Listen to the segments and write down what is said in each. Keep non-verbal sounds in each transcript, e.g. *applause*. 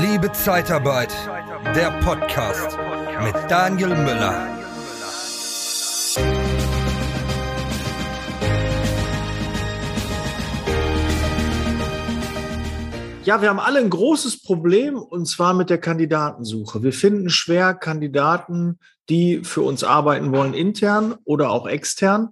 Liebe Zeitarbeit, der Podcast mit Daniel Müller. Ja, wir haben alle ein großes Problem und zwar mit der Kandidatensuche. Wir finden schwer Kandidaten, die für uns arbeiten wollen, intern oder auch extern.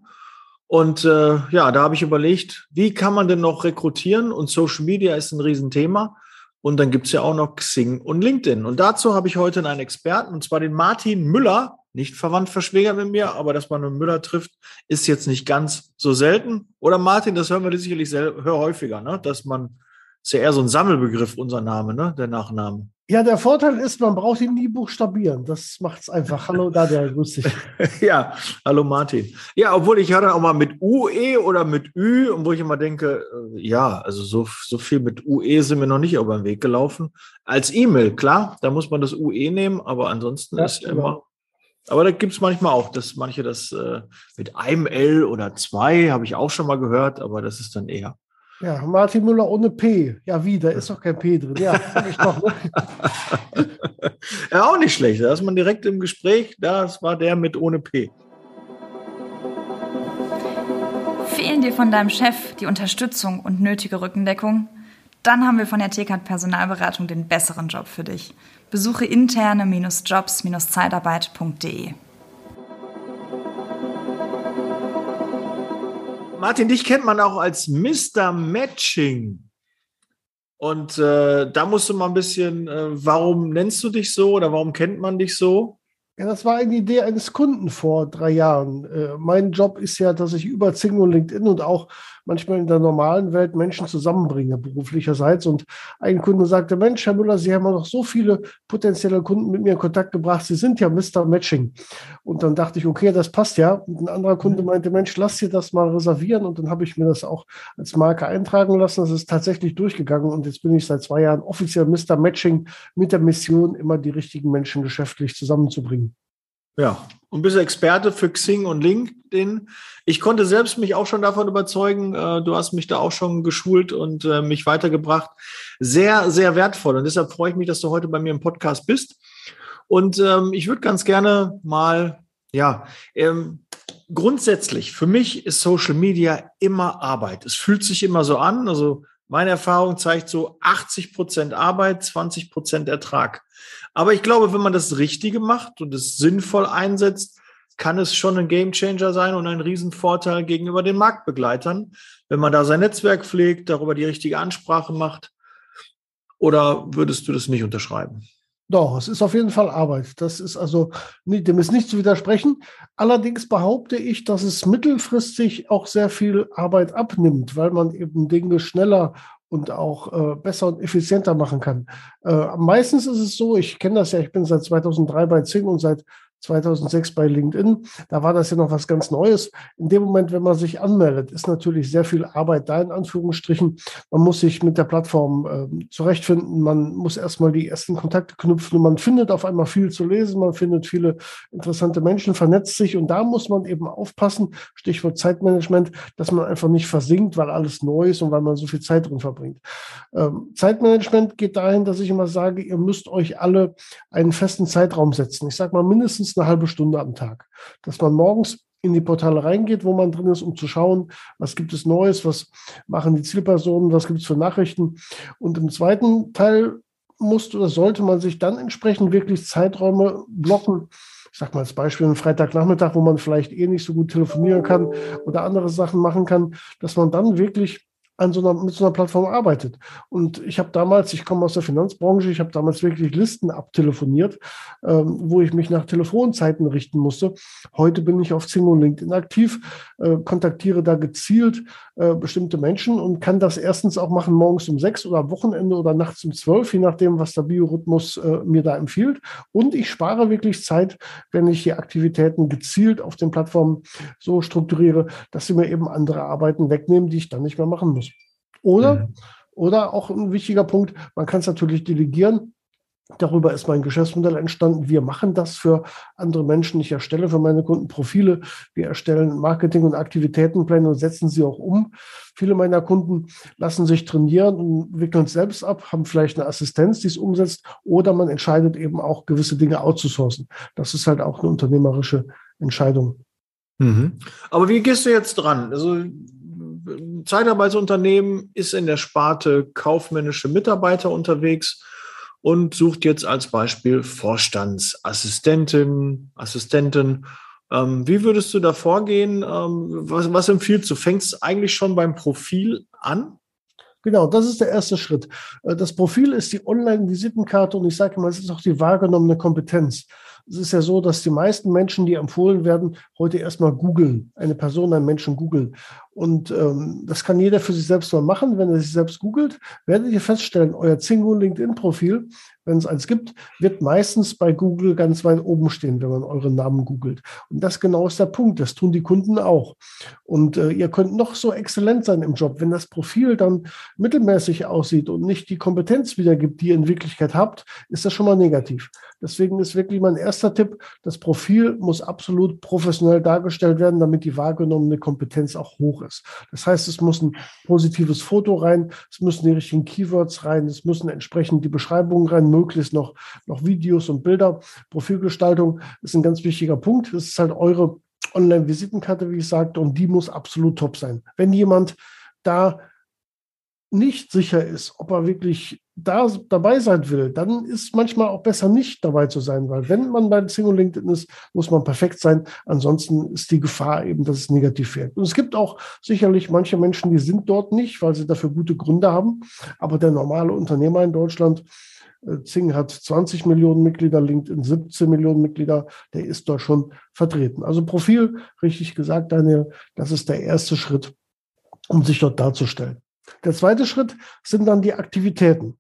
Und äh, ja, da habe ich überlegt, wie kann man denn noch rekrutieren? Und Social Media ist ein Riesenthema. Und dann gibt's ja auch noch Xing und LinkedIn. Und dazu habe ich heute einen Experten, und zwar den Martin Müller, nicht verwandt verschwägert mit mir, aber dass man einen Müller trifft, ist jetzt nicht ganz so selten. Oder Martin, das hören wir sicherlich sehr, häufiger, ne? dass man ist ja eher so ein Sammelbegriff, unser Name, ne? Der Nachname. Ja, der Vorteil ist, man braucht ihn nie buchstabieren. Das macht es einfach. Hallo, da der grüß dich. *laughs* ja, hallo Martin. Ja, obwohl ich dann auch mal mit UE oder mit Ü, und wo ich immer denke, äh, ja, also so, so viel mit UE sind wir noch nicht über den Weg gelaufen. Als E-Mail, klar, da muss man das UE nehmen, aber ansonsten ja, ist genau. immer. Aber da gibt es manchmal auch, dass manche das äh, mit einem L oder zwei, habe ich auch schon mal gehört, aber das ist dann eher. Ja, Martin Müller ohne P. Ja, wie? Da ist doch kein P drin. Ja, *laughs* ich doch. Ne? ja, auch nicht schlecht. Da ist man direkt im Gespräch. Das war der mit ohne P. Fehlen dir von deinem Chef die Unterstützung und nötige Rückendeckung? Dann haben wir von der TKAT Personalberatung den besseren Job für dich. Besuche interne-jobs-zeitarbeit.de. Martin, dich kennt man auch als Mr. Matching. Und äh, da musst du mal ein bisschen, äh, warum nennst du dich so oder warum kennt man dich so? Ja, das war eine Idee eines Kunden vor drei Jahren. Äh, mein Job ist ja, dass ich über Zing und LinkedIn und auch manchmal in der normalen Welt Menschen zusammenbringe, beruflicherseits. Und ein Kunde sagte, Mensch, Herr Müller, Sie haben ja noch so viele potenzielle Kunden mit mir in Kontakt gebracht. Sie sind ja Mr. Matching. Und dann dachte ich, okay, das passt ja. Und ein anderer Kunde mhm. meinte, Mensch, lass dir das mal reservieren. Und dann habe ich mir das auch als Marke eintragen lassen. Das ist tatsächlich durchgegangen. Und jetzt bin ich seit zwei Jahren offiziell Mr. Matching mit der Mission, immer die richtigen Menschen geschäftlich zusammenzubringen. Ja, und bist Experte für Xing und LinkedIn. Ich konnte selbst mich auch schon davon überzeugen. Äh, du hast mich da auch schon geschult und äh, mich weitergebracht. Sehr, sehr wertvoll. Und deshalb freue ich mich, dass du heute bei mir im Podcast bist. Und ähm, ich würde ganz gerne mal, ja, ähm, grundsätzlich, für mich ist Social Media immer Arbeit. Es fühlt sich immer so an. Also meine Erfahrung zeigt so 80 Prozent Arbeit, 20 Prozent Ertrag. Aber ich glaube, wenn man das Richtige macht und es sinnvoll einsetzt, kann es schon ein Gamechanger sein und ein Riesenvorteil gegenüber den Marktbegleitern, wenn man da sein Netzwerk pflegt, darüber die richtige Ansprache macht. Oder würdest du das nicht unterschreiben? Doch, es ist auf jeden Fall Arbeit. Das ist also, dem ist nicht zu widersprechen. Allerdings behaupte ich, dass es mittelfristig auch sehr viel Arbeit abnimmt, weil man eben Dinge schneller und auch äh, besser und effizienter machen kann. Äh, meistens ist es so, ich kenne das ja, ich bin seit 2003 bei Zing und seit 2006 bei LinkedIn. Da war das ja noch was ganz Neues. In dem Moment, wenn man sich anmeldet, ist natürlich sehr viel Arbeit da in Anführungsstrichen. Man muss sich mit der Plattform äh, zurechtfinden. Man muss erstmal die ersten Kontakte knüpfen und man findet auf einmal viel zu lesen. Man findet viele interessante Menschen, vernetzt sich und da muss man eben aufpassen. Stichwort Zeitmanagement, dass man einfach nicht versinkt, weil alles neu ist und weil man so viel Zeit drin verbringt. Ähm, Zeitmanagement geht dahin, dass ich immer sage, ihr müsst euch alle einen festen Zeitraum setzen. Ich sage mal mindestens mindestens eine halbe Stunde am Tag. Dass man morgens in die Portale reingeht, wo man drin ist, um zu schauen, was gibt es Neues, was machen die Zielpersonen, was gibt es für Nachrichten. Und im zweiten Teil musste oder sollte man sich dann entsprechend wirklich Zeiträume blocken. Ich sage mal als Beispiel einen Freitagnachmittag, wo man vielleicht eh nicht so gut telefonieren kann oder andere Sachen machen kann, dass man dann wirklich an so einer, mit so einer Plattform arbeitet. Und ich habe damals, ich komme aus der Finanzbranche, ich habe damals wirklich Listen abtelefoniert, ähm, wo ich mich nach Telefonzeiten richten musste. Heute bin ich auf Zing und LinkedIn aktiv, äh, kontaktiere da gezielt äh, bestimmte Menschen und kann das erstens auch machen morgens um sechs oder am Wochenende oder nachts um zwölf, je nachdem, was der Biorhythmus äh, mir da empfiehlt. Und ich spare wirklich Zeit, wenn ich die Aktivitäten gezielt auf den Plattformen so strukturiere, dass sie mir eben andere Arbeiten wegnehmen, die ich dann nicht mehr machen muss. Oder, mhm. oder auch ein wichtiger Punkt, man kann es natürlich delegieren. Darüber ist mein Geschäftsmodell entstanden. Wir machen das für andere Menschen. Ich erstelle für meine Kunden Profile. Wir erstellen Marketing- und Aktivitätenpläne und setzen sie auch um. Viele meiner Kunden lassen sich trainieren und wickeln es selbst ab, haben vielleicht eine Assistenz, die es umsetzt, oder man entscheidet eben auch, gewisse Dinge outzusourcen. Das ist halt auch eine unternehmerische Entscheidung. Mhm. Aber wie gehst du jetzt dran? Also Zeitarbeitsunternehmen ist in der Sparte kaufmännische Mitarbeiter unterwegs und sucht jetzt als Beispiel Vorstandsassistentin, Assistenten. Ähm, wie würdest du da vorgehen? Ähm, was, was empfiehlst du? Fängst du eigentlich schon beim Profil an? Genau, das ist der erste Schritt. Äh, das Profil ist die Online-Visitenkarte und ich sage mal, es ist auch die wahrgenommene Kompetenz. Es ist ja so, dass die meisten Menschen, die empfohlen werden, heute erstmal googeln, eine Person, einen Menschen googeln. Und ähm, das kann jeder für sich selbst mal machen. Wenn er sich selbst googelt, werdet ihr feststellen, euer Zingo LinkedIn-Profil, wenn es eins gibt, wird meistens bei Google ganz weit oben stehen, wenn man euren Namen googelt. Und das genau ist der Punkt. Das tun die Kunden auch. Und äh, ihr könnt noch so exzellent sein im Job. Wenn das Profil dann mittelmäßig aussieht und nicht die Kompetenz wiedergibt, die ihr in Wirklichkeit habt, ist das schon mal negativ. Deswegen ist wirklich mein erster Tipp, das Profil muss absolut professionell dargestellt werden, damit die wahrgenommene Kompetenz auch hoch ist. Das heißt, es muss ein positives Foto rein, es müssen die richtigen Keywords rein, es müssen entsprechend die Beschreibungen rein, möglichst noch, noch Videos und Bilder. Profilgestaltung ist ein ganz wichtiger Punkt. Es ist halt eure Online-Visitenkarte, wie ich sagte, und die muss absolut top sein. Wenn jemand da nicht sicher ist, ob er wirklich da dabei sein will, dann ist manchmal auch besser nicht dabei zu sein, weil wenn man bei Single LinkedIn ist, muss man perfekt sein. Ansonsten ist die Gefahr eben, dass es negativ wird. Und es gibt auch sicherlich manche Menschen, die sind dort nicht, weil sie dafür gute Gründe haben. Aber der normale Unternehmer in Deutschland, äh, Zing hat 20 Millionen Mitglieder, LinkedIn 17 Millionen Mitglieder, der ist dort schon vertreten. Also Profil, richtig gesagt, Daniel, das ist der erste Schritt, um sich dort darzustellen. Der zweite Schritt sind dann die Aktivitäten.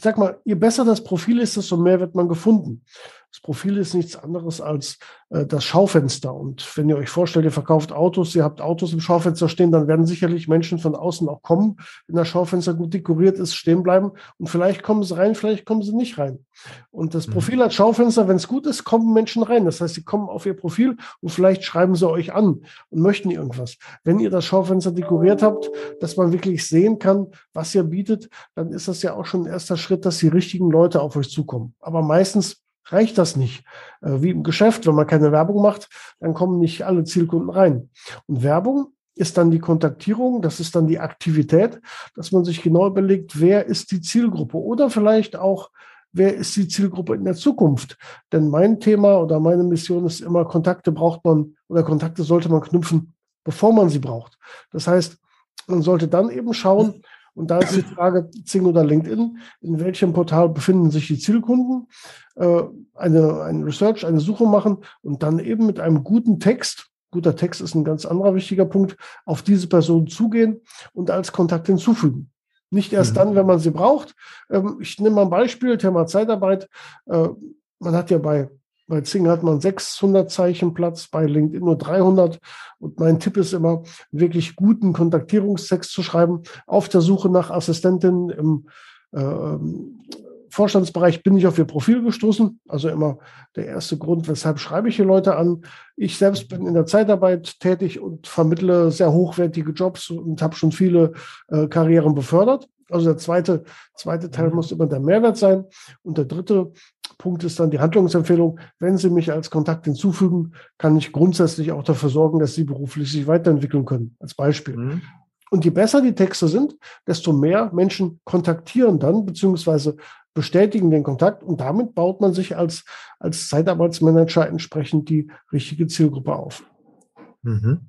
Ich sag mal, je besser das Profil ist, desto mehr wird man gefunden. Das Profil ist nichts anderes als äh, das Schaufenster. Und wenn ihr euch vorstellt, ihr verkauft Autos, ihr habt Autos im Schaufenster stehen, dann werden sicherlich Menschen von außen auch kommen, wenn das Schaufenster gut dekoriert ist, stehen bleiben. Und vielleicht kommen sie rein, vielleicht kommen sie nicht rein. Und das mhm. Profil als Schaufenster, wenn es gut ist, kommen Menschen rein. Das heißt, sie kommen auf ihr Profil und vielleicht schreiben sie euch an und möchten irgendwas. Wenn ihr das Schaufenster dekoriert habt, dass man wirklich sehen kann, was ihr bietet, dann ist das ja auch schon ein erster Schritt, dass die richtigen Leute auf euch zukommen. Aber meistens reicht das nicht. Äh, wie im Geschäft, wenn man keine Werbung macht, dann kommen nicht alle Zielkunden rein. Und Werbung ist dann die Kontaktierung, das ist dann die Aktivität, dass man sich genau überlegt, wer ist die Zielgruppe oder vielleicht auch, wer ist die Zielgruppe in der Zukunft. Denn mein Thema oder meine Mission ist immer, Kontakte braucht man oder Kontakte sollte man knüpfen, bevor man sie braucht. Das heißt, man sollte dann eben schauen, und da ist die Frage, Zing oder LinkedIn, in welchem Portal befinden sich die Zielkunden? Äh, eine, eine Research, eine Suche machen und dann eben mit einem guten Text, guter Text ist ein ganz anderer wichtiger Punkt, auf diese Person zugehen und als Kontakt hinzufügen. Nicht erst mhm. dann, wenn man sie braucht. Ähm, ich nehme mal ein Beispiel, Thema Zeitarbeit. Äh, man hat ja bei bei Zing hat man 600 Zeichen Platz, bei LinkedIn nur 300. Und mein Tipp ist immer, wirklich guten Kontaktierungstext zu schreiben. Auf der Suche nach Assistentinnen im äh, Vorstandsbereich bin ich auf ihr Profil gestoßen. Also immer der erste Grund, weshalb schreibe ich hier Leute an. Ich selbst bin in der Zeitarbeit tätig und vermittle sehr hochwertige Jobs und habe schon viele äh, Karrieren befördert. Also der zweite, zweite Teil mhm. muss immer der Mehrwert sein. Und der dritte Punkt ist dann die Handlungsempfehlung. Wenn Sie mich als Kontakt hinzufügen, kann ich grundsätzlich auch dafür sorgen, dass Sie beruflich sich weiterentwickeln können, als Beispiel. Mhm. Und je besser die Texte sind, desto mehr Menschen kontaktieren dann, beziehungsweise bestätigen den Kontakt und damit baut man sich als, als Zeitarbeitsmanager entsprechend die richtige Zielgruppe auf. Mhm.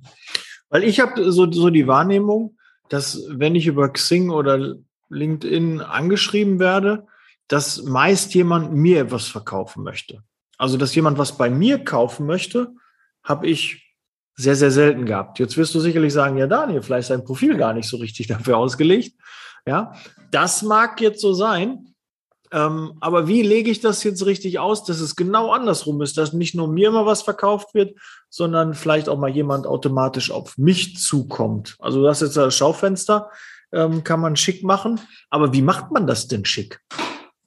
Weil ich habe so, so die Wahrnehmung, dass wenn ich über Xing oder LinkedIn angeschrieben werde, dass meist jemand mir etwas verkaufen möchte. Also, dass jemand was bei mir kaufen möchte, habe ich sehr, sehr selten gehabt. Jetzt wirst du sicherlich sagen, ja, Daniel, vielleicht ist dein Profil gar nicht so richtig *laughs* dafür ausgelegt. Ja, das mag jetzt so sein. Ähm, aber wie lege ich das jetzt richtig aus, dass es genau andersrum ist, dass nicht nur mir immer was verkauft wird, sondern vielleicht auch mal jemand automatisch auf mich zukommt? Also das ist jetzt das Schaufenster, ähm, kann man schick machen. Aber wie macht man das denn schick?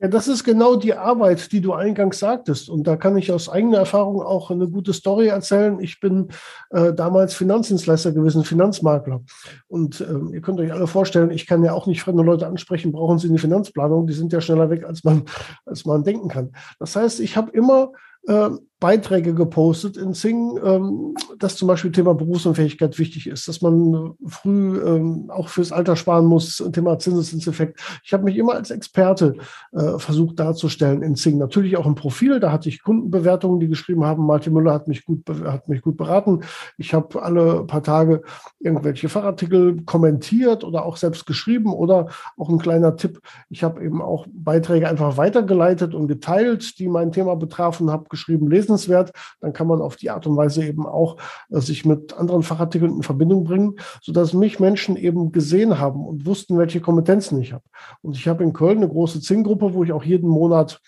Ja, das ist genau die Arbeit, die du eingangs sagtest. Und da kann ich aus eigener Erfahrung auch eine gute Story erzählen. Ich bin äh, damals Finanzdienstleister gewesen, Finanzmakler. Und äh, ihr könnt euch alle vorstellen, ich kann ja auch nicht fremde Leute ansprechen, brauchen sie eine Finanzplanung. Die sind ja schneller weg, als man, als man denken kann. Das heißt, ich habe immer äh, Beiträge gepostet in Sing, ähm, dass zum Beispiel Thema Berufsunfähigkeit wichtig ist, dass man früh ähm, auch fürs Alter sparen muss, Thema Zinseszinseffekt. Ich habe mich immer als Experte äh, versucht darzustellen in Sing. Natürlich auch im Profil, da hatte ich Kundenbewertungen, die geschrieben haben, Martin Müller hat mich gut, hat mich gut beraten. Ich habe alle paar Tage irgendwelche Fachartikel kommentiert oder auch selbst geschrieben oder auch ein kleiner Tipp. Ich habe eben auch Beiträge einfach weitergeleitet und geteilt, die mein Thema betrafen, habe geschrieben, lesen lesenswert. Dann kann man auf die Art und Weise eben auch äh, sich mit anderen Fachartikeln in Verbindung bringen, sodass mich Menschen eben gesehen haben und wussten, welche Kompetenzen ich habe. Und ich habe in Köln eine große Zing-Gruppe, wo ich auch jeden Monat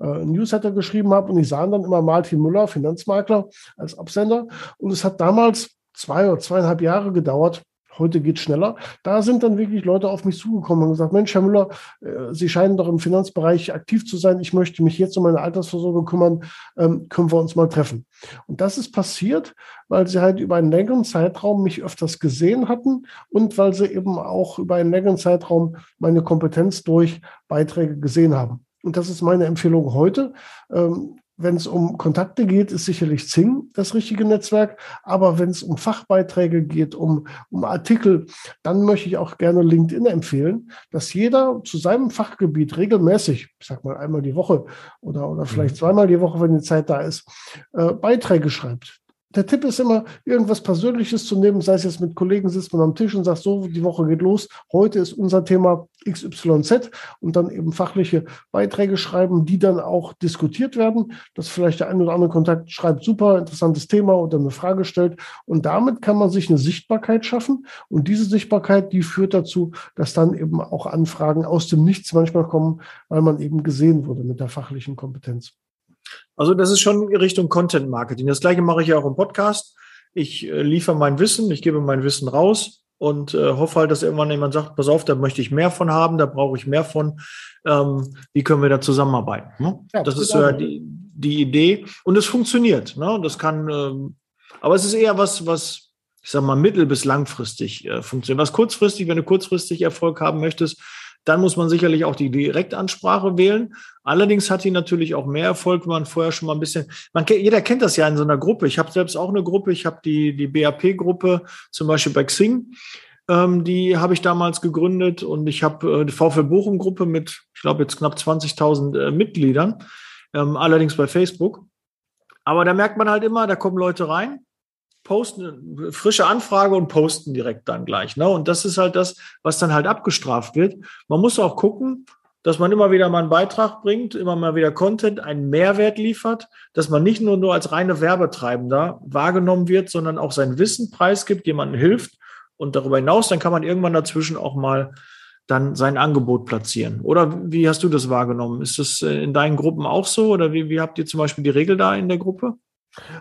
äh, ein Newsletter geschrieben habe und ich sah dann immer Martin Müller, Finanzmakler, als Absender. Und es hat damals zwei oder zweieinhalb Jahre gedauert, Heute geht schneller. Da sind dann wirklich Leute auf mich zugekommen und gesagt, Mensch, Herr Müller, äh, Sie scheinen doch im Finanzbereich aktiv zu sein. Ich möchte mich jetzt um meine Altersvorsorge kümmern. Ähm, können wir uns mal treffen? Und das ist passiert, weil sie halt über einen längeren Zeitraum mich öfters gesehen hatten und weil sie eben auch über einen längeren Zeitraum meine Kompetenz durch Beiträge gesehen haben. Und das ist meine Empfehlung heute. Ähm, wenn es um Kontakte geht, ist sicherlich Zing das richtige Netzwerk. Aber wenn es um Fachbeiträge geht, um, um Artikel, dann möchte ich auch gerne LinkedIn empfehlen, dass jeder zu seinem Fachgebiet regelmäßig, ich sag mal einmal die Woche oder, oder vielleicht mhm. zweimal die Woche, wenn die Zeit da ist, äh, Beiträge schreibt der Tipp ist immer, irgendwas Persönliches zu nehmen, sei es jetzt mit Kollegen sitzt man am Tisch und sagt, so, die Woche geht los, heute ist unser Thema XYZ und dann eben fachliche Beiträge schreiben, die dann auch diskutiert werden, dass vielleicht der ein oder andere Kontakt schreibt, super, interessantes Thema oder eine Frage stellt und damit kann man sich eine Sichtbarkeit schaffen und diese Sichtbarkeit, die führt dazu, dass dann eben auch Anfragen aus dem Nichts manchmal kommen, weil man eben gesehen wurde mit der fachlichen Kompetenz. Also das ist schon Richtung Content Marketing. Das gleiche mache ich ja auch im Podcast. Ich äh, liefere mein Wissen, ich gebe mein Wissen raus und äh, hoffe halt, dass irgendwann jemand sagt, pass auf, da möchte ich mehr von haben, da brauche ich mehr von. Ähm, wie können wir da zusammenarbeiten? Ne? Ja, das ist ja die, die Idee und es funktioniert. Ne? Das kann, ähm, aber es ist eher was, was ich sage mal mittel- bis langfristig äh, funktioniert. Was kurzfristig, wenn du kurzfristig Erfolg haben möchtest, dann muss man sicherlich auch die Direktansprache wählen. Allerdings hat die natürlich auch mehr Erfolg, wenn man vorher schon mal ein bisschen, man, jeder kennt das ja in so einer Gruppe. Ich habe selbst auch eine Gruppe, ich habe die, die BAP-Gruppe, zum Beispiel bei Xing. Ähm, die habe ich damals gegründet und ich habe äh, die VfL Bochum-Gruppe mit, ich glaube, jetzt knapp 20.000 äh, Mitgliedern, ähm, allerdings bei Facebook. Aber da merkt man halt immer, da kommen Leute rein, posten, frische Anfrage und posten direkt dann gleich. Ne? Und das ist halt das, was dann halt abgestraft wird. Man muss auch gucken, dass man immer wieder mal einen Beitrag bringt, immer mal wieder Content, einen Mehrwert liefert, dass man nicht nur, nur als reine Werbetreibender wahrgenommen wird, sondern auch sein Wissen preisgibt, jemandem hilft. Und darüber hinaus, dann kann man irgendwann dazwischen auch mal dann sein Angebot platzieren. Oder wie hast du das wahrgenommen? Ist das äh, in deinen Gruppen auch so? Oder wie, wie habt ihr zum Beispiel die Regel da in der Gruppe?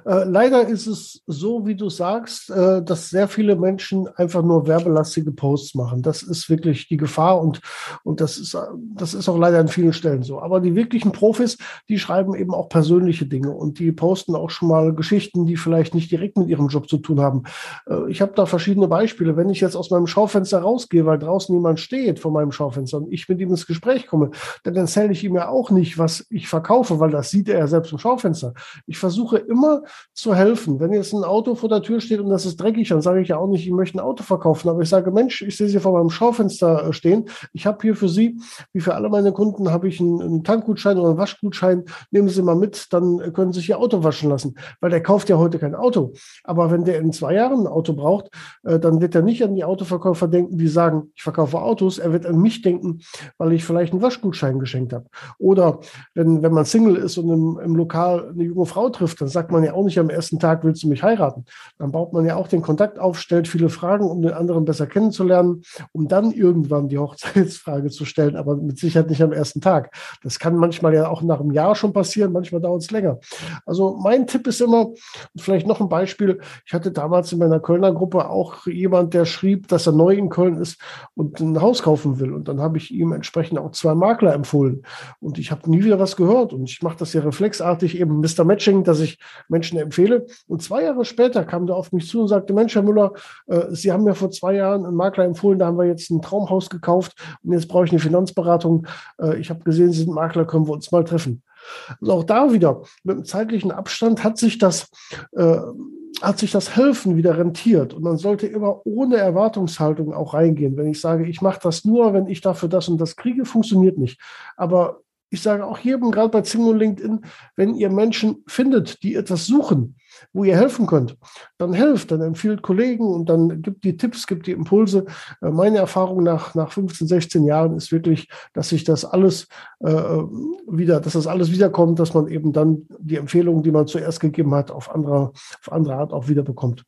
Äh, leider ist es so, wie du sagst, äh, dass sehr viele Menschen einfach nur werbelastige Posts machen. Das ist wirklich die Gefahr und, und das, ist, das ist auch leider an vielen Stellen so. Aber die wirklichen Profis, die schreiben eben auch persönliche Dinge und die posten auch schon mal Geschichten, die vielleicht nicht direkt mit ihrem Job zu tun haben. Äh, ich habe da verschiedene Beispiele. Wenn ich jetzt aus meinem Schaufenster rausgehe, weil draußen jemand steht vor meinem Schaufenster und ich mit ihm ins Gespräch komme, dann erzähle ich ihm ja auch nicht, was ich verkaufe, weil das sieht er ja selbst im Schaufenster. Ich versuche immer immer zu helfen. Wenn jetzt ein Auto vor der Tür steht und das ist dreckig, dann sage ich ja auch nicht, ich möchte ein Auto verkaufen, aber ich sage, Mensch, ich sehe Sie vor meinem Schaufenster äh, stehen. Ich habe hier für Sie, wie für alle meine Kunden, habe ich einen, Tankgutschein oder einen Waschgutschein. Nehmen Sie mal mit, dann können Sie sich Ihr Auto waschen lassen, weil der kauft ja heute kein Auto. Aber wenn der in zwei Jahren ein Auto braucht, äh, dann wird er nicht an die Autoverkäufer denken, die sagen, ich verkaufe Autos. Er wird an mich denken, weil ich vielleicht einen Waschgutschein geschenkt habe. Oder wenn, wenn man Single ist und im, im Lokal eine junge Frau trifft, dann sagt man ja auch nicht am ersten Tag, willst du mich heiraten? Dann baut man ja auch den Kontakt auf, stellt viele Fragen, um den anderen besser kennenzulernen, um dann irgendwann die Hochzeitsfrage zu stellen, aber mit Sicherheit nicht am ersten Tag. Das kann manchmal ja auch nach einem Jahr schon passieren, manchmal dauert es länger. Also mein Tipp ist immer, vielleicht noch ein Beispiel, ich hatte damals in meiner Kölner Gruppe auch jemand, der schrieb, dass er neu in Köln ist und ein Haus kaufen will. Und dann habe ich ihm entsprechend auch zwei Makler empfohlen. Und ich habe nie wieder was gehört. Und ich mache das ja reflexartig eben Mr. Matching, dass ich Menschen empfehle. Und zwei Jahre später kam der auf mich zu und sagte, Mensch, Herr Müller, äh, Sie haben mir vor zwei Jahren einen Makler empfohlen, da haben wir jetzt ein Traumhaus gekauft und jetzt brauche ich eine Finanzberatung. Äh, ich habe gesehen, Sie sind Makler, können wir uns mal treffen. Also auch da wieder, mit einem zeitlichen Abstand hat sich das, äh, hat sich das Helfen wieder rentiert. Und man sollte immer ohne Erwartungshaltung auch reingehen. Wenn ich sage, ich mache das nur, wenn ich dafür das und das kriege, funktioniert nicht. Aber ich sage auch jedem, gerade bei Zing und LinkedIn, wenn ihr Menschen findet, die etwas suchen, wo ihr helfen könnt, dann helft, dann empfiehlt Kollegen und dann gibt die Tipps, gibt die Impulse. Äh, meine Erfahrung nach, nach 15, 16 Jahren ist wirklich, dass sich das alles äh, wieder, dass das alles wiederkommt, dass man eben dann die Empfehlungen, die man zuerst gegeben hat, auf andere, auf andere Art auch wieder bekommt.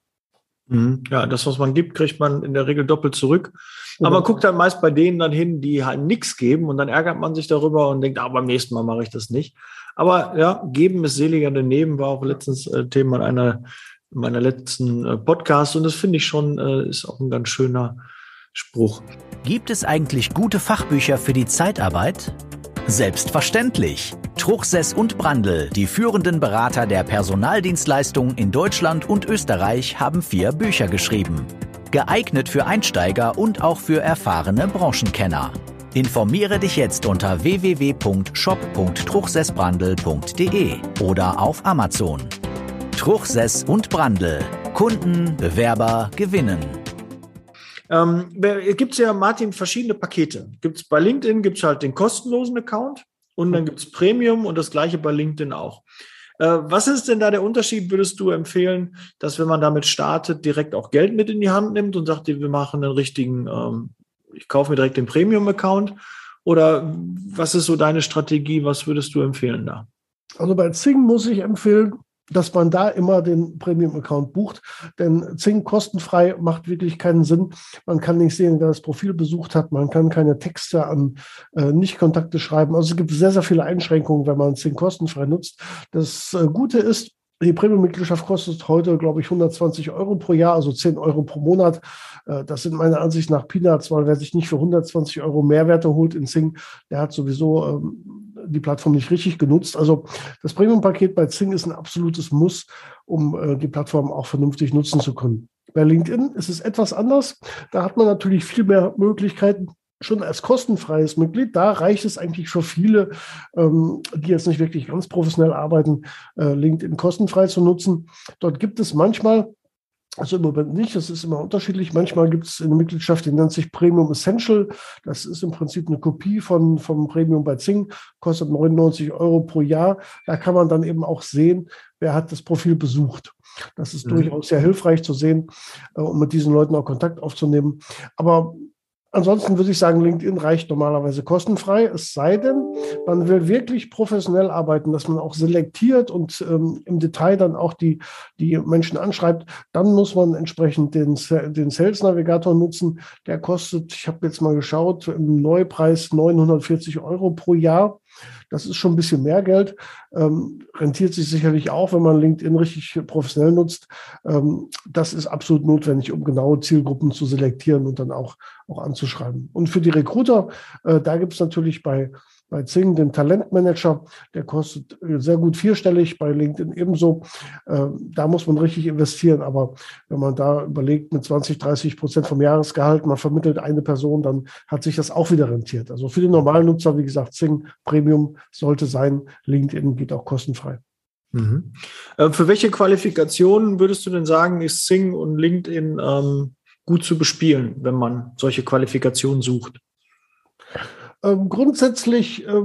Mhm. Ja, das, was man gibt, kriegt man in der Regel doppelt zurück. Aber man guckt dann meist bei denen dann hin, die halt nichts geben und dann ärgert man sich darüber und denkt, ah, beim nächsten Mal mache ich das nicht. Aber ja, geben ist seliger daneben, war auch letztens äh, Thema einer meiner letzten äh, Podcasts und das finde ich schon, äh, ist auch ein ganz schöner Spruch. Gibt es eigentlich gute Fachbücher für die Zeitarbeit? Selbstverständlich. Truchsess und Brandl, die führenden Berater der Personaldienstleistung in Deutschland und Österreich, haben vier Bücher geschrieben. Geeignet für Einsteiger und auch für erfahrene Branchenkenner. Informiere dich jetzt unter www.shop.truchsessbrandl.de oder auf Amazon. Truchsess und Brandl. Kunden, Bewerber gewinnen. Ähm, gibt es ja, Martin, verschiedene Pakete. Gibt es bei LinkedIn, gibt es halt den kostenlosen Account und dann gibt es Premium und das gleiche bei LinkedIn auch. Äh, was ist denn da der Unterschied, würdest du empfehlen, dass wenn man damit startet, direkt auch Geld mit in die Hand nimmt und sagt, wir machen einen richtigen, ähm, ich kaufe mir direkt den Premium-Account? Oder was ist so deine Strategie? Was würdest du empfehlen da? Also bei Zing muss ich empfehlen, dass man da immer den Premium-Account bucht. Denn Zing kostenfrei macht wirklich keinen Sinn. Man kann nicht sehen, wer das Profil besucht hat. Man kann keine Texte an äh, Nicht-Kontakte schreiben. Also es gibt sehr, sehr viele Einschränkungen, wenn man Zing kostenfrei nutzt. Das äh, Gute ist, die Premium-Mitgliedschaft kostet heute, glaube ich, 120 Euro pro Jahr, also 10 Euro pro Monat. Äh, das sind meiner Ansicht nach Peanuts, weil wer sich nicht für 120 Euro Mehrwerte holt in Zing, der hat sowieso ähm, die Plattform nicht richtig genutzt. Also das Premium-Paket bei Zing ist ein absolutes Muss, um äh, die Plattform auch vernünftig nutzen zu können. Bei LinkedIn ist es etwas anders. Da hat man natürlich viel mehr Möglichkeiten, schon als kostenfreies Mitglied, da reicht es eigentlich für viele, ähm, die jetzt nicht wirklich ganz professionell arbeiten, äh, LinkedIn kostenfrei zu nutzen. Dort gibt es manchmal also im Moment nicht, das ist immer unterschiedlich. Manchmal gibt es eine Mitgliedschaft, die nennt sich Premium Essential. Das ist im Prinzip eine Kopie von, vom Premium bei Zing, kostet 99 Euro pro Jahr. Da kann man dann eben auch sehen, wer hat das Profil besucht. Das ist mhm. durchaus sehr hilfreich zu sehen, äh, um mit diesen Leuten auch Kontakt aufzunehmen. Aber Ansonsten würde ich sagen, LinkedIn reicht normalerweise kostenfrei, es sei denn, man will wirklich professionell arbeiten, dass man auch selektiert und ähm, im Detail dann auch die, die Menschen anschreibt. Dann muss man entsprechend den, den Sales Navigator nutzen. Der kostet, ich habe jetzt mal geschaut, im Neupreis 940 Euro pro Jahr. Das ist schon ein bisschen mehr Geld. Ähm, rentiert sich sicherlich auch, wenn man LinkedIn richtig professionell nutzt. Ähm, das ist absolut notwendig, um genaue Zielgruppen zu selektieren und dann auch, auch anzuschreiben. Und für die Recruiter, äh, da gibt es natürlich bei bei Zing den Talentmanager, der kostet äh, sehr gut vierstellig, bei LinkedIn ebenso. Ähm, da muss man richtig investieren, aber wenn man da überlegt, mit 20, 30 Prozent vom Jahresgehalt, man vermittelt eine Person, dann hat sich das auch wieder rentiert. Also für den normalen Nutzer, wie gesagt, Zing Premium sollte sein, LinkedIn geht auch kostenfrei. Mhm. Äh, für welche Qualifikationen würdest du denn sagen, ist Zing und LinkedIn ähm, gut zu bespielen, wenn man solche Qualifikationen sucht? Ähm, grundsätzlich äh,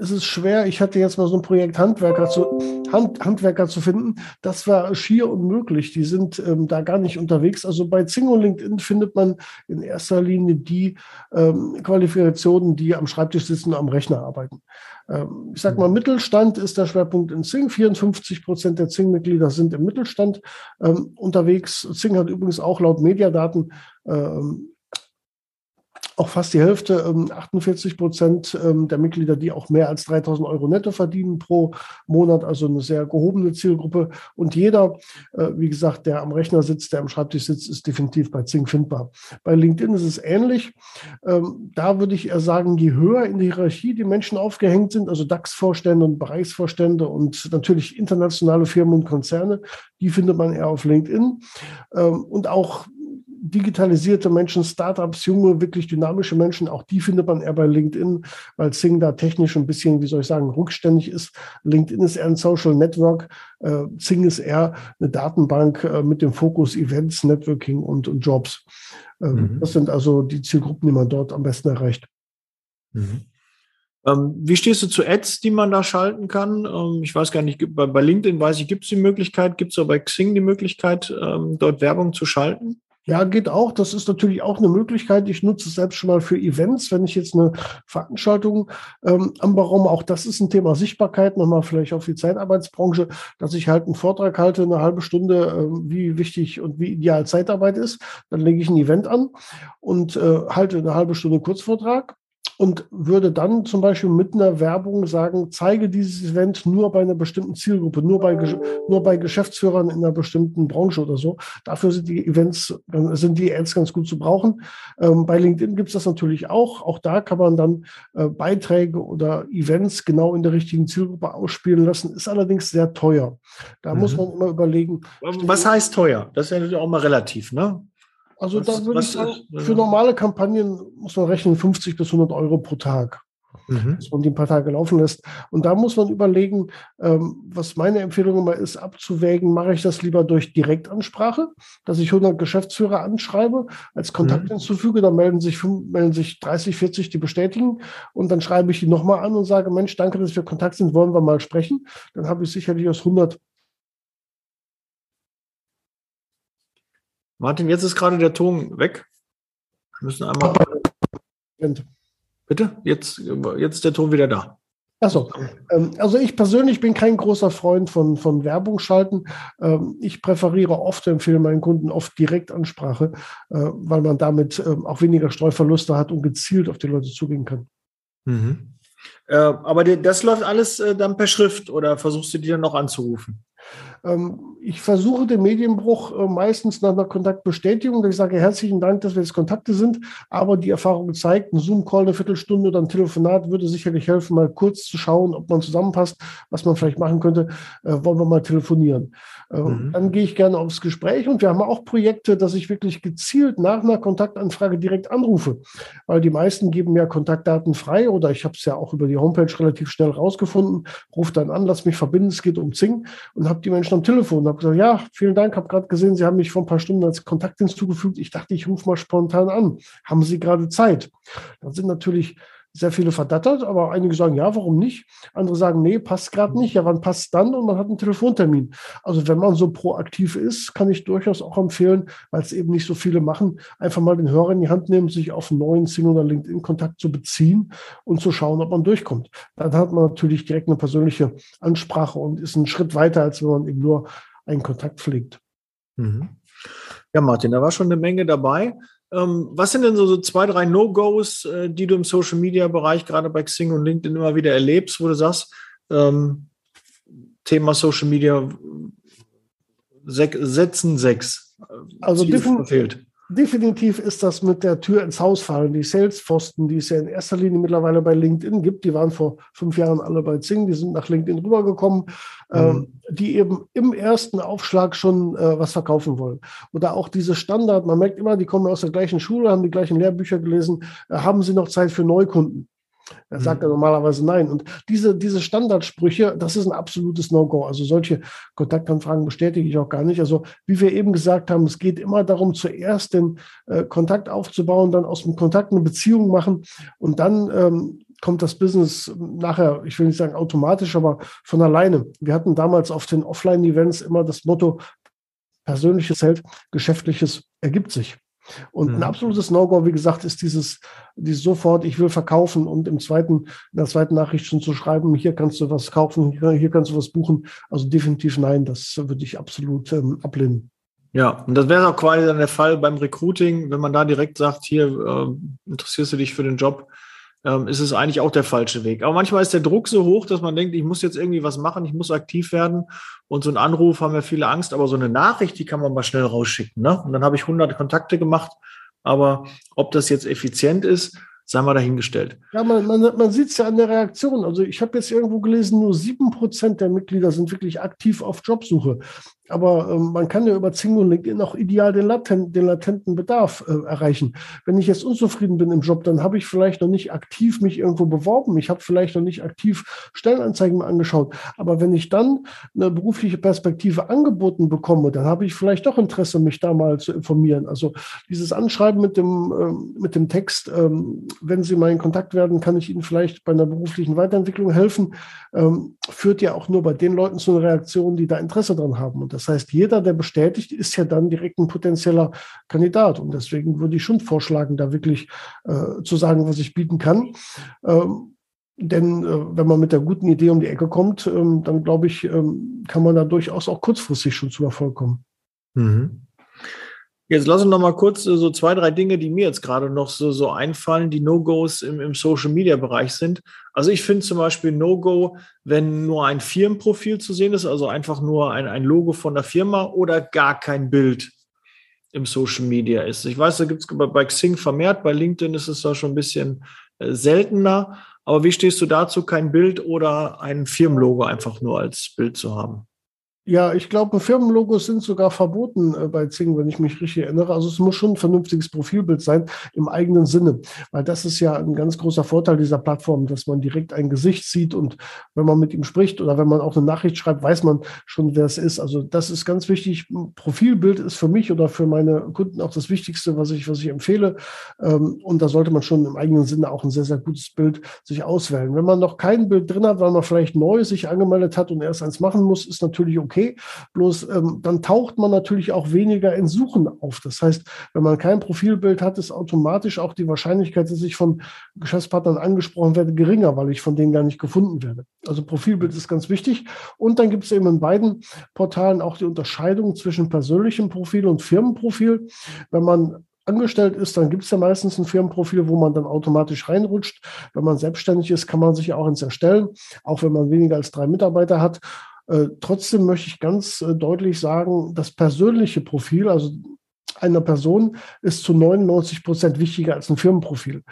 es ist schwer. Ich hatte jetzt mal so ein Projekt Handwerker zu, Hand, Handwerker zu finden. Das war schier unmöglich. Die sind ähm, da gar nicht unterwegs. Also bei Zing und LinkedIn findet man in erster Linie die ähm, Qualifikationen, die am Schreibtisch sitzen und am Rechner arbeiten. Ähm, ich sag mal, Mittelstand ist der Schwerpunkt in Zing. 54 Prozent der Zing-Mitglieder sind im Mittelstand ähm, unterwegs. Zing hat übrigens auch laut Mediadaten ähm, auch fast die Hälfte, 48 ähm, Prozent ähm, der Mitglieder, die auch mehr als 3000 Euro netto verdienen pro Monat, also eine sehr gehobene Zielgruppe. Und jeder, äh, wie gesagt, der am Rechner sitzt, der am Schreibtisch sitzt, ist definitiv bei Zing findbar. Bei LinkedIn ist es ähnlich. Ähm, da würde ich eher sagen, je höher in der Hierarchie die Menschen aufgehängt sind, also DAX-Vorstände und Bereichsvorstände und natürlich internationale Firmen und Konzerne, die findet man eher auf LinkedIn. Und auch digitalisierte Menschen, Startups, junge, wirklich dynamische Menschen, auch die findet man eher bei LinkedIn, weil Sing da technisch ein bisschen, wie soll ich sagen, rückständig ist. LinkedIn ist eher ein Social Network, äh, Sing ist eher eine Datenbank äh, mit dem Fokus Events, Networking und, und Jobs. Ähm, mhm. Das sind also die Zielgruppen, die man dort am besten erreicht. Mhm. Ähm, wie stehst du zu Ads, die man da schalten kann? Ähm, ich weiß gar nicht, bei, LinkedIn weiß ich, gibt es die Möglichkeit, gibt es auch bei Xing die Möglichkeit, ähm, dort Werbung zu schalten? Ja, geht auch. Das ist natürlich auch eine Möglichkeit. Ich nutze es selbst schon mal für Events, wenn ich jetzt eine Veranstaltung ähm, anberaume. Auch das ist ein Thema Sichtbarkeit, nochmal vielleicht auf die Zeitarbeitsbranche, dass ich halt einen Vortrag halte, eine halbe Stunde, äh, wie wichtig und wie ideal Zeitarbeit ist. Dann lege ich ein Event an und äh, halte eine halbe Stunde Kurzvortrag und würde dann zum Beispiel mit einer Werbung sagen, zeige dieses Event nur bei einer bestimmten Zielgruppe, nur bei, nur bei Geschäftsführern in einer bestimmten Branche oder so. Dafür sind die Events, sind die Ads ganz gut zu brauchen. Ähm, bei LinkedIn gibt es das natürlich auch. Auch da kann man dann äh, Beiträge oder Events genau in der richtigen Zielgruppe ausspielen lassen. Ist allerdings sehr teuer. Da mhm. muss man immer überlegen. Was heißt teuer? Das ist ja natürlich auch mal relativ, ne? Also was, da würde ich sagen, für normale Kampagnen muss man rechnen 50 bis 100 Euro pro Tag, mhm. dass man die ein paar Tage laufen lässt. Und da muss man überlegen, ähm, was meine Empfehlung immer ist, abzuwägen, mache ich das lieber durch Direktansprache, dass ich 100 Geschäftsführer anschreibe, als Kontakt mhm. hinzufüge, dann melden sich, melden sich 30, 40, die bestätigen und dann schreibe ich die nochmal an und sage, Mensch, danke, dass wir Kontakt sind, wollen wir mal sprechen. Dann habe ich sicherlich aus 100 Martin, jetzt ist gerade der Ton weg. Wir müssen einmal. Bitte? Jetzt, jetzt ist der Ton wieder da. Achso, ähm, also ich persönlich bin kein großer Freund von, von Werbung schalten. Ähm, ich präferiere oft, empfehle meinen Kunden oft Direktansprache, äh, weil man damit ähm, auch weniger Streuverluste hat und gezielt auf die Leute zugehen kann. Mhm. Äh, aber das läuft alles äh, dann per Schrift oder versuchst du die dann noch anzurufen? Ähm, ich versuche den Medienbruch äh, meistens nach einer Kontaktbestätigung, dass ich sage, herzlichen Dank, dass wir jetzt Kontakte sind, aber die Erfahrung zeigt, ein Zoom-Call eine Viertelstunde oder ein Telefonat würde sicherlich helfen, mal kurz zu schauen, ob man zusammenpasst, was man vielleicht machen könnte, äh, wollen wir mal telefonieren. Äh, mhm. Dann gehe ich gerne aufs Gespräch und wir haben auch Projekte, dass ich wirklich gezielt nach einer Kontaktanfrage direkt anrufe, weil die meisten geben ja Kontaktdaten frei oder ich habe es ja auch über die Homepage relativ schnell rausgefunden, rufe dann an, lass mich verbinden, es geht um Zing und habe die Menschen am Telefon und habe gesagt, ja, vielen Dank, habe gerade gesehen, Sie haben mich vor ein paar Stunden als Kontakt hinzugefügt. Ich dachte, ich rufe mal spontan an. Haben Sie gerade Zeit? Da sind natürlich sehr viele verdattert, aber einige sagen, ja, warum nicht? Andere sagen, nee, passt gerade nicht. Ja, wann passt dann? Und man hat einen Telefontermin. Also wenn man so proaktiv ist, kann ich durchaus auch empfehlen, weil es eben nicht so viele machen, einfach mal den Hörer in die Hand nehmen, sich auf einen neuen Sing- oder LinkedIn-Kontakt zu beziehen und zu schauen, ob man durchkommt. Dann hat man natürlich direkt eine persönliche Ansprache und ist einen Schritt weiter, als wenn man eben nur einen Kontakt pflegt. Mhm. Ja, Martin, da war schon eine Menge dabei. Ähm, was sind denn so, so zwei, drei No-Gos, äh, die du im Social-Media-Bereich gerade bei Xing und LinkedIn immer wieder erlebst, wo du sagst, ähm, Thema Social Media sech, setzen sechs. Also verfehlt. Definitiv ist das mit der Tür ins Haus fallen. Die Sales-Pfosten, die es ja in erster Linie mittlerweile bei LinkedIn gibt, die waren vor fünf Jahren alle bei Zing, die sind nach LinkedIn rübergekommen, mhm. ähm, die eben im ersten Aufschlag schon äh, was verkaufen wollen. Oder auch diese Standard, man merkt immer, die kommen aus der gleichen Schule, haben die gleichen Lehrbücher gelesen, äh, haben sie noch Zeit für Neukunden? Er sagt mhm. ja normalerweise nein. Und diese, diese Standardsprüche, das ist ein absolutes No-Go. Also solche Kontaktanfragen bestätige ich auch gar nicht. Also wie wir eben gesagt haben, es geht immer darum, zuerst den äh, Kontakt aufzubauen, dann aus dem Kontakt eine Beziehung machen und dann ähm, kommt das Business nachher, ich will nicht sagen automatisch, aber von alleine. Wir hatten damals auf den Offline-Events immer das Motto, persönliches hält, geschäftliches ergibt sich. Und ein absolutes No-Go, wie gesagt, ist dieses, dieses sofort, ich will verkaufen und im zweiten, in der zweiten Nachricht schon zu schreiben, hier kannst du was kaufen, hier, hier kannst du was buchen. Also definitiv nein, das würde ich absolut ähm, ablehnen. Ja, und das wäre auch quasi dann der Fall beim Recruiting, wenn man da direkt sagt, hier äh, interessierst du dich für den Job, ähm, ist es eigentlich auch der falsche Weg. Aber manchmal ist der Druck so hoch, dass man denkt, ich muss jetzt irgendwie was machen, ich muss aktiv werden. Und so ein Anruf haben wir viele Angst, aber so eine Nachricht, die kann man mal schnell rausschicken. Ne? Und dann habe ich hunderte Kontakte gemacht. Aber ob das jetzt effizient ist, sei mal dahingestellt. Ja, man, man, man sieht es ja an der Reaktion. Also ich habe jetzt irgendwo gelesen, nur sieben Prozent der Mitglieder sind wirklich aktiv auf Jobsuche. Aber ähm, man kann ja über Zing und LinkedIn auch ideal den, latent, den latenten Bedarf äh, erreichen. Wenn ich jetzt unzufrieden bin im Job, dann habe ich vielleicht noch nicht aktiv mich irgendwo beworben. Ich habe vielleicht noch nicht aktiv Stellenanzeigen angeschaut. Aber wenn ich dann eine berufliche Perspektive angeboten bekomme, dann habe ich vielleicht doch Interesse, mich da mal zu informieren. Also dieses Anschreiben mit dem, ähm, mit dem Text, ähm, wenn Sie mal in Kontakt werden, kann ich Ihnen vielleicht bei einer beruflichen Weiterentwicklung helfen, ähm, führt ja auch nur bei den Leuten zu einer Reaktion, die da Interesse dran haben. Und das heißt, jeder, der bestätigt, ist ja dann direkt ein potenzieller Kandidat. Und deswegen würde ich schon vorschlagen, da wirklich äh, zu sagen, was ich bieten kann. Ähm, denn äh, wenn man mit der guten Idee um die Ecke kommt, ähm, dann glaube ich, ähm, kann man da durchaus auch kurzfristig schon zu Erfolg kommen. Mhm. Jetzt lass uns noch mal kurz äh, so zwei, drei Dinge, die mir jetzt gerade noch so, so einfallen, die No-Gos im, im Social-Media-Bereich sind. Also ich finde zum Beispiel No-Go, wenn nur ein Firmenprofil zu sehen ist, also einfach nur ein, ein Logo von der Firma oder gar kein Bild im Social Media ist. Ich weiß, da gibt es bei Xing vermehrt, bei LinkedIn ist es da schon ein bisschen äh, seltener. Aber wie stehst du dazu, kein Bild oder ein Firmenlogo einfach nur als Bild zu haben? Ja, ich glaube, Firmenlogos sind sogar verboten äh, bei Zing, wenn ich mich richtig erinnere. Also es muss schon ein vernünftiges Profilbild sein im eigenen Sinne, weil das ist ja ein ganz großer Vorteil dieser Plattform, dass man direkt ein Gesicht sieht und wenn man mit ihm spricht oder wenn man auch eine Nachricht schreibt, weiß man schon, wer es ist. Also das ist ganz wichtig. Profilbild ist für mich oder für meine Kunden auch das Wichtigste, was ich, was ich empfehle. Ähm, und da sollte man schon im eigenen Sinne auch ein sehr, sehr gutes Bild sich auswählen. Wenn man noch kein Bild drin hat, weil man vielleicht neu sich angemeldet hat und erst eins machen muss, ist natürlich okay okay. Bloß ähm, dann taucht man natürlich auch weniger in Suchen auf. Das heißt, wenn man kein Profilbild hat, ist automatisch auch die Wahrscheinlichkeit, dass ich von Geschäftspartnern angesprochen werde, geringer, weil ich von denen gar nicht gefunden werde. Also Profilbild ist ganz wichtig. Und dann gibt es eben in beiden Portalen auch die Unterscheidung zwischen persönlichem Profil und Firmenprofil. Wenn man angestellt ist, dann gibt es ja meistens ein Firmenprofil, wo man dann automatisch reinrutscht. Wenn man selbstständig ist, kann man sich auch ins erstellen, auch wenn man weniger als drei Mitarbeiter hat. Äh, trotzdem möchte ich ganz äh, deutlich sagen, das persönliche Profil, also einer Person ist zu 99 Prozent wichtiger als ein Firmenprofil.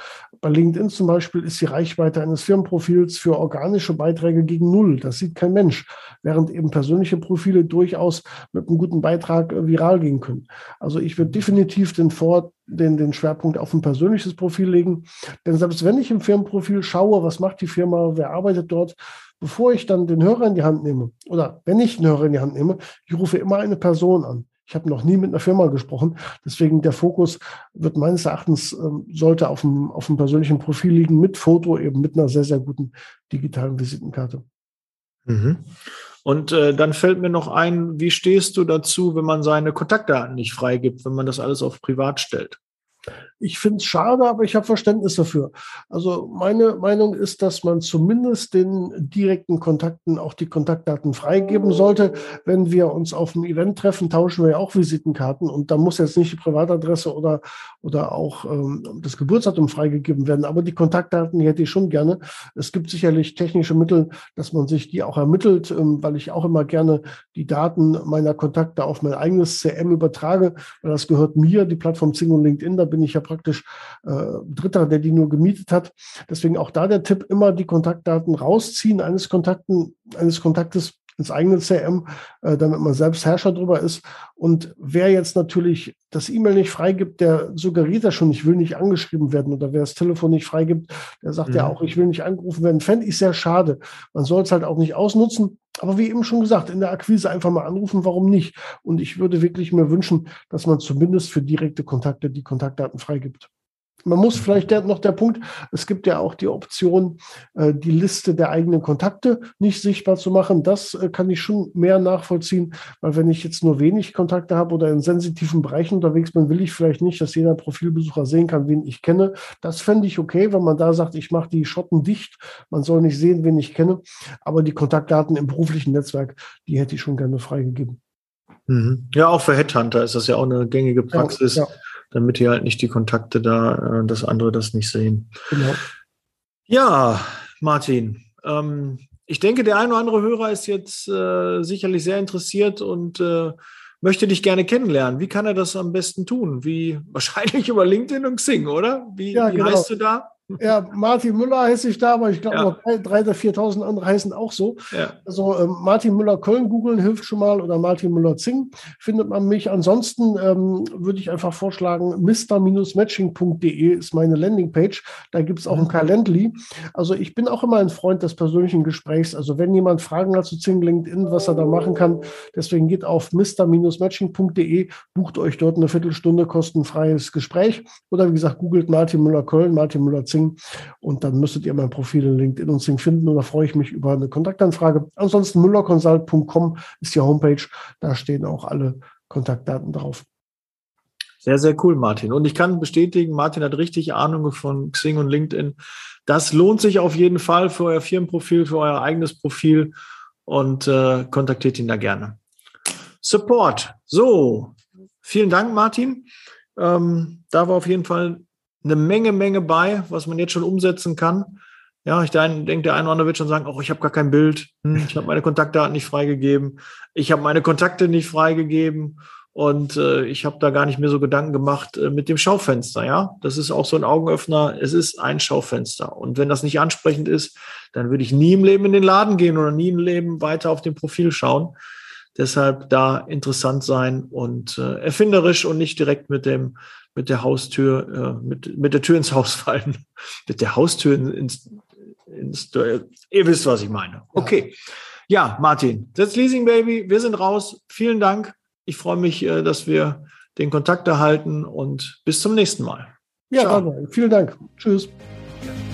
Bei LinkedIn zum Beispiel ist die Reichweite eines Firmenprofils für organische Beiträge gegen Null. Das sieht kein Mensch. Während eben persönliche Profile durchaus mit einem guten Beitrag äh, viral gehen können. Also ich würde definitiv den, Vor den, den Schwerpunkt auf ein persönliches Profil legen. Denn selbst wenn ich im Firmenprofil schaue, was macht die Firma, wer arbeitet dort, bevor ich dann den Hörer in die Hand nehme oder wenn ich den Hörer in die Hand nehme, ich rufe immer eine Person an. Ich habe noch nie mit einer Firma gesprochen. Deswegen der Fokus wird meines Erachtens, ähm, sollte auf dem, auf dem persönlichen Profil liegen, mit Foto, eben mit einer sehr, sehr guten digitalen Visitenkarte. Mhm. Und äh, dann fällt mir noch ein, wie stehst du dazu, wenn man seine Kontaktdaten nicht freigibt, wenn man das alles auf privat stellt? Ich finde es schade, aber ich habe Verständnis dafür. Also meine Meinung ist, dass man zumindest den direkten Kontakten auch die Kontaktdaten freigeben sollte. Wenn wir uns auf einem Event treffen, tauschen wir ja auch Visitenkarten und da muss jetzt nicht die Privatadresse oder, oder auch ähm, das Geburtsdatum freigegeben werden. Aber die Kontaktdaten hätte ich schon gerne. Es gibt sicherlich technische Mittel, dass man sich die auch ermittelt, ähm, weil ich auch immer gerne die Daten meiner Kontakte auf mein eigenes CM übertrage, weil das gehört mir, die Plattform Zing und LinkedIn. Da bin ich ja praktisch äh, Dritter, der die nur gemietet hat. Deswegen auch da der Tipp, immer die Kontaktdaten rausziehen eines Kontakten, eines Kontaktes ins eigene CM, äh, damit man selbst Herrscher drüber ist. Und wer jetzt natürlich das E-Mail nicht freigibt, der suggeriert ja schon, ich will nicht angeschrieben werden. Oder wer das Telefon nicht freigibt, der sagt mhm. ja auch, ich will nicht angerufen werden. Fände ich sehr schade. Man soll es halt auch nicht ausnutzen. Aber wie eben schon gesagt, in der Akquise einfach mal anrufen, warum nicht? Und ich würde wirklich mir wünschen, dass man zumindest für direkte Kontakte die Kontaktdaten freigibt. Man muss vielleicht der, noch der Punkt, es gibt ja auch die Option, äh, die Liste der eigenen Kontakte nicht sichtbar zu machen. Das äh, kann ich schon mehr nachvollziehen, weil wenn ich jetzt nur wenig Kontakte habe oder in sensitiven Bereichen unterwegs bin, will ich vielleicht nicht, dass jeder Profilbesucher sehen kann, wen ich kenne. Das fände ich okay, wenn man da sagt, ich mache die Schotten dicht, man soll nicht sehen, wen ich kenne. Aber die Kontaktdaten im beruflichen Netzwerk, die hätte ich schon gerne freigegeben. Mhm. Ja, auch für Headhunter ist das ja auch eine gängige Praxis. Ja, ja damit die halt nicht die Kontakte da, äh, dass andere das nicht sehen. Genau. Ja, Martin, ähm, ich denke, der ein oder andere Hörer ist jetzt äh, sicherlich sehr interessiert und äh, möchte dich gerne kennenlernen. Wie kann er das am besten tun? Wie *laughs* wahrscheinlich über LinkedIn und Xing, oder? Wie, ja, wie genau. heißt du da? Ja, Martin Müller heiße ich da, aber ich glaube, ja. noch 3.000 oder 4.000 andere heißen auch so. Ja. Also ähm, Martin Müller Köln googeln hilft schon mal oder Martin Müller Zing findet man mich. Ansonsten ähm, würde ich einfach vorschlagen, mr-matching.de ist meine Landingpage. Da gibt es auch ein mhm. Calendly. Also ich bin auch immer ein Freund des persönlichen Gesprächs. Also wenn jemand Fragen hat zu Zing, LinkedIn, was er da machen kann, deswegen geht auf mr-matching.de, bucht euch dort eine Viertelstunde kostenfreies Gespräch oder wie gesagt, googelt Martin Müller Köln, Martin Müller Zing Xing. Und dann müsstet ihr mein Profil in LinkedIn und Xing finden. Und da freue ich mich über eine Kontaktanfrage. Ansonsten müllerconsult.com ist die Homepage. Da stehen auch alle Kontaktdaten drauf. Sehr, sehr cool, Martin. Und ich kann bestätigen, Martin hat richtig Ahnung von Xing und LinkedIn. Das lohnt sich auf jeden Fall für euer Firmenprofil, für euer eigenes Profil und äh, kontaktiert ihn da gerne. Support. So, vielen Dank, Martin. Ähm, da war auf jeden Fall eine Menge, Menge bei, was man jetzt schon umsetzen kann. Ja, ich denke, der eine oder andere wird schon sagen, oh, ich habe gar kein Bild, hm, ich habe meine Kontaktdaten nicht freigegeben, ich habe meine Kontakte nicht freigegeben und äh, ich habe da gar nicht mehr so Gedanken gemacht äh, mit dem Schaufenster. Ja, das ist auch so ein Augenöffner. Es ist ein Schaufenster und wenn das nicht ansprechend ist, dann würde ich nie im Leben in den Laden gehen oder nie im Leben weiter auf dem Profil schauen. Deshalb da interessant sein und äh, erfinderisch und nicht direkt mit dem mit der Haustür, äh, mit, mit der Tür ins Haus fallen. *laughs* mit der Haustür ins, ins, äh, ihr wisst, was ich meine. Okay. Ja, Martin, that's Leasing Baby. Wir sind raus. Vielen Dank. Ich freue mich, äh, dass wir den Kontakt erhalten und bis zum nächsten Mal. Ja, Ciao. vielen Dank. Tschüss. Ja.